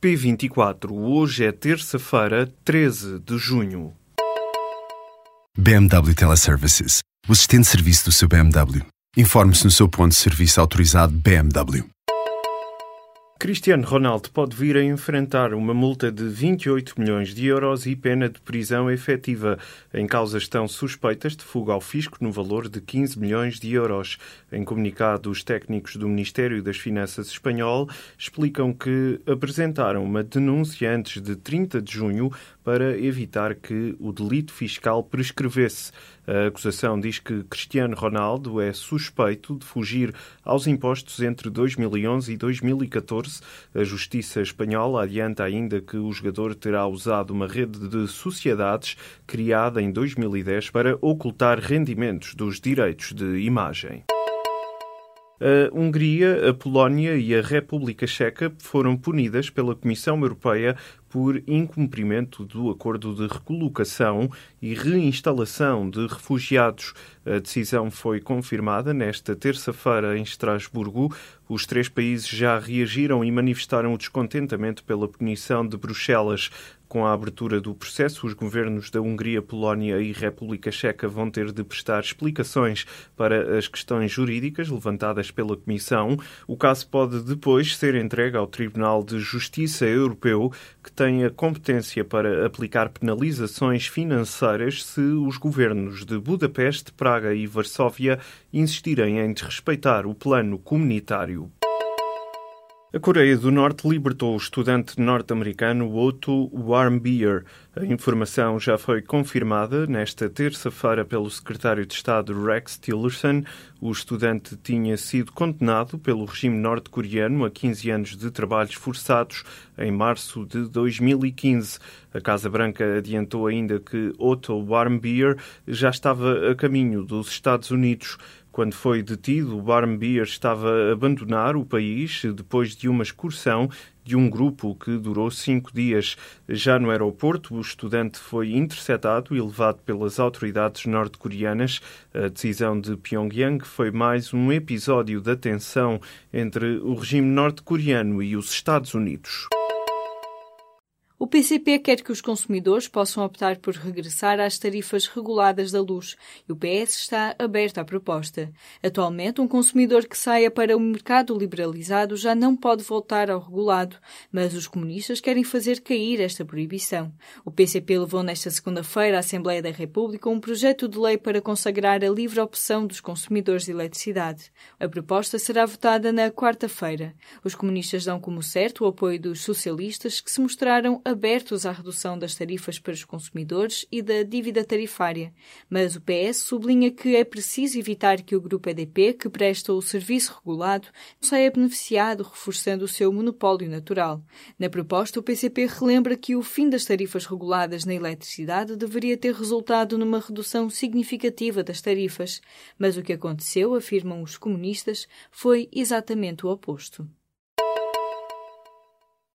P24, hoje é terça-feira, 13 de junho. BMW Teleservices, o assistente de serviço do seu BMW. Informe-se no seu ponto de serviço autorizado BMW. Cristiano Ronaldo pode vir a enfrentar uma multa de 28 milhões de euros e pena de prisão efetiva. Em causa estão suspeitas de fuga ao fisco no valor de 15 milhões de euros. Em comunicado, os técnicos do Ministério das Finanças espanhol explicam que apresentaram uma denúncia antes de 30 de junho para evitar que o delito fiscal prescrevesse. A acusação diz que Cristiano Ronaldo é suspeito de fugir aos impostos entre 2011 e 2014. A Justiça Espanhola adianta ainda que o jogador terá usado uma rede de sociedades criada em 2010 para ocultar rendimentos dos direitos de imagem. A Hungria, a Polónia e a República Checa foram punidas pela Comissão Europeia por incumprimento do acordo de recolocação e reinstalação de refugiados. A decisão foi confirmada nesta terça-feira em Estrasburgo. Os três países já reagiram e manifestaram o descontentamento pela punição de Bruxelas. Com a abertura do processo, os governos da Hungria, Polónia e República Checa vão ter de prestar explicações para as questões jurídicas levantadas pela Comissão. O caso pode depois ser entregue ao Tribunal de Justiça Europeu, que tem a competência para aplicar penalizações financeiras se os governos de Budapeste, Praga e Varsóvia insistirem em desrespeitar o plano comunitário. A Coreia do Norte libertou o estudante norte-americano Otto Warmbier. A informação já foi confirmada nesta terça-feira pelo secretário de Estado Rex Tillerson. O estudante tinha sido condenado pelo regime norte-coreano a 15 anos de trabalhos forçados em março de 2015. A Casa Branca adiantou ainda que Otto Warmbier já estava a caminho dos Estados Unidos. Quando foi detido, o Barmbier estava a abandonar o país depois de uma excursão de um grupo que durou cinco dias. Já no aeroporto, o estudante foi interceptado e levado pelas autoridades norte-coreanas. A decisão de Pyongyang foi mais um episódio da tensão entre o regime norte-coreano e os Estados Unidos. O PCP quer que os consumidores possam optar por regressar às tarifas reguladas da luz e o PS está aberto à proposta. Atualmente, um consumidor que saia para o mercado liberalizado já não pode voltar ao regulado, mas os comunistas querem fazer cair esta proibição. O PCP levou nesta segunda-feira à Assembleia da República um projeto de lei para consagrar a livre opção dos consumidores de eletricidade. A proposta será votada na quarta-feira. Os comunistas dão como certo o apoio dos socialistas que se mostraram abertos à redução das tarifas para os consumidores e da dívida tarifária, mas o PS sublinha que é preciso evitar que o grupo EDP, que presta o serviço regulado, saia beneficiado, reforçando o seu monopólio natural. Na proposta, o PCP relembra que o fim das tarifas reguladas na eletricidade deveria ter resultado numa redução significativa das tarifas, mas o que aconteceu, afirmam os comunistas, foi exatamente o oposto.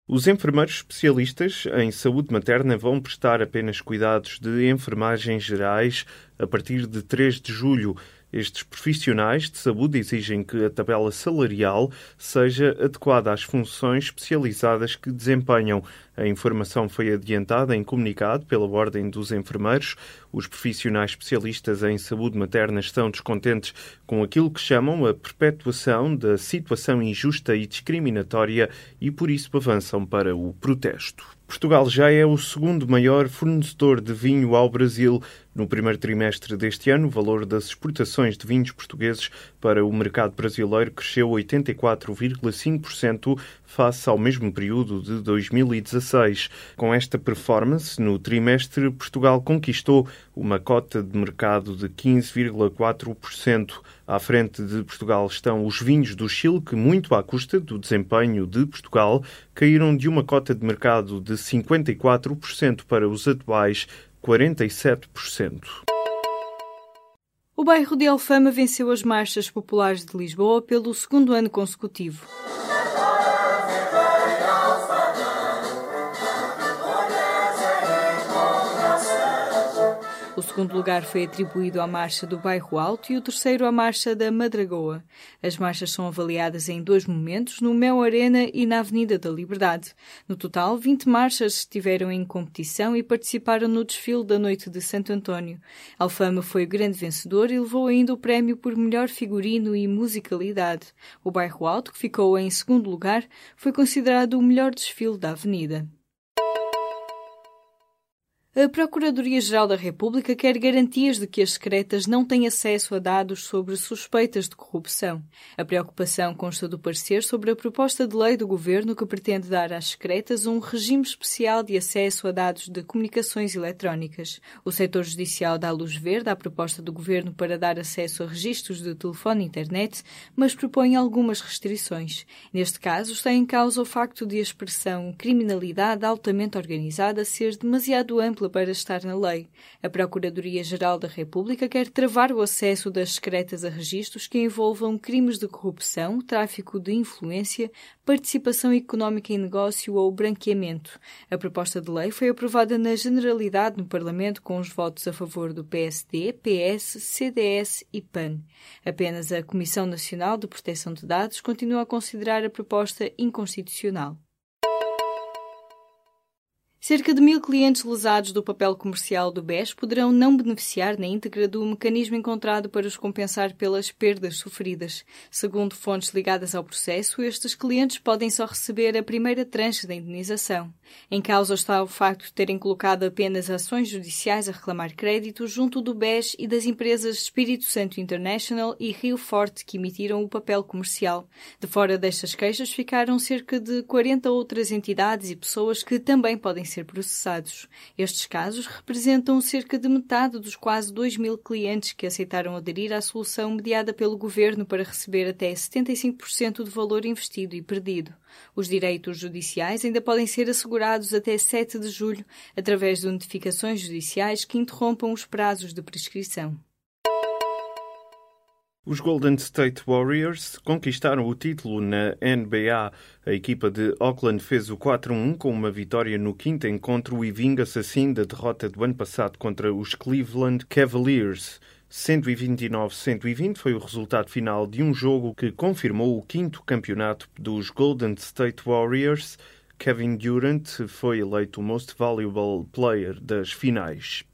Os enfermeiros especialistas em saúde materna vão prestar apenas cuidados de enfermagem gerais a partir de 3 de julho. Estes profissionais de saúde exigem que a tabela salarial seja adequada às funções especializadas que desempenham. A informação foi adiantada em comunicado pela Ordem dos Enfermeiros. Os profissionais especialistas em saúde materna estão descontentes com aquilo que chamam a perpetuação da situação injusta e discriminatória e por isso avançam para o protesto. Portugal já é o segundo maior fornecedor de vinho ao Brasil. No primeiro trimestre deste ano, o valor das exportações de vinhos portugueses para o mercado brasileiro cresceu 84,5% face ao mesmo período de 2016. Com esta performance, no trimestre, Portugal conquistou uma cota de mercado de 15,4%. À frente de Portugal estão os vinhos do Chile, que, muito à custa do desempenho de Portugal, caíram de uma cota de mercado de 54% para os atuais 47%. O bairro de Alfama venceu as marchas populares de Lisboa pelo segundo ano consecutivo. Segundo lugar foi atribuído à Marcha do Bairro Alto e o terceiro à Marcha da Madragoa. As marchas são avaliadas em dois momentos, no Mel Arena e na Avenida da Liberdade. No total, 20 marchas estiveram em competição e participaram no desfile da Noite de Santo António. Alfama foi o grande vencedor e levou ainda o prémio por melhor figurino e musicalidade. O Bairro Alto, que ficou em segundo lugar, foi considerado o melhor desfile da avenida. A Procuradoria-Geral da República quer garantias de que as secretas não têm acesso a dados sobre suspeitas de corrupção. A preocupação consta do parecer sobre a proposta de lei do governo que pretende dar às secretas um regime especial de acesso a dados de comunicações eletrónicas. O setor judicial dá luz verde à proposta do governo para dar acesso a registros de telefone e internet, mas propõe algumas restrições. Neste caso, está em causa o facto de a expressão criminalidade altamente organizada ser demasiado ampla para estar na lei. A Procuradoria-Geral da República quer travar o acesso das secretas a registros que envolvam crimes de corrupção, tráfico de influência, participação económica em negócio ou branqueamento. A proposta de lei foi aprovada na generalidade no Parlamento com os votos a favor do PSD, PS, CDS e PAN. Apenas a Comissão Nacional de Proteção de Dados continua a considerar a proposta inconstitucional. Cerca de mil clientes lesados do papel comercial do BES poderão não beneficiar na íntegra do mecanismo encontrado para os compensar pelas perdas sofridas. Segundo fontes ligadas ao processo, estes clientes podem só receber a primeira tranche da indenização. Em causa está o facto de terem colocado apenas ações judiciais a reclamar crédito junto do BES e das empresas Espírito Santo International e Rio Forte que emitiram o papel comercial. De fora destas queixas ficaram cerca de 40 outras entidades e pessoas que também podem ser processados. Estes casos representam cerca de metade dos quase 2 mil clientes que aceitaram aderir à solução mediada pelo governo para receber até 75% do valor investido e perdido. Os direitos judiciais ainda podem ser assegurados até 7 de julho através de notificações judiciais que interrompam os prazos de prescrição. Os Golden State Warriors conquistaram o título na NBA. A equipa de Oakland fez o 4-1 com uma vitória no quinto encontro e vinga-se assim da derrota do ano passado contra os Cleveland Cavaliers. 129-120 foi o resultado final de um jogo que confirmou o quinto campeonato dos Golden State Warriors. Kevin Durant foi eleito o Most Valuable Player das finais.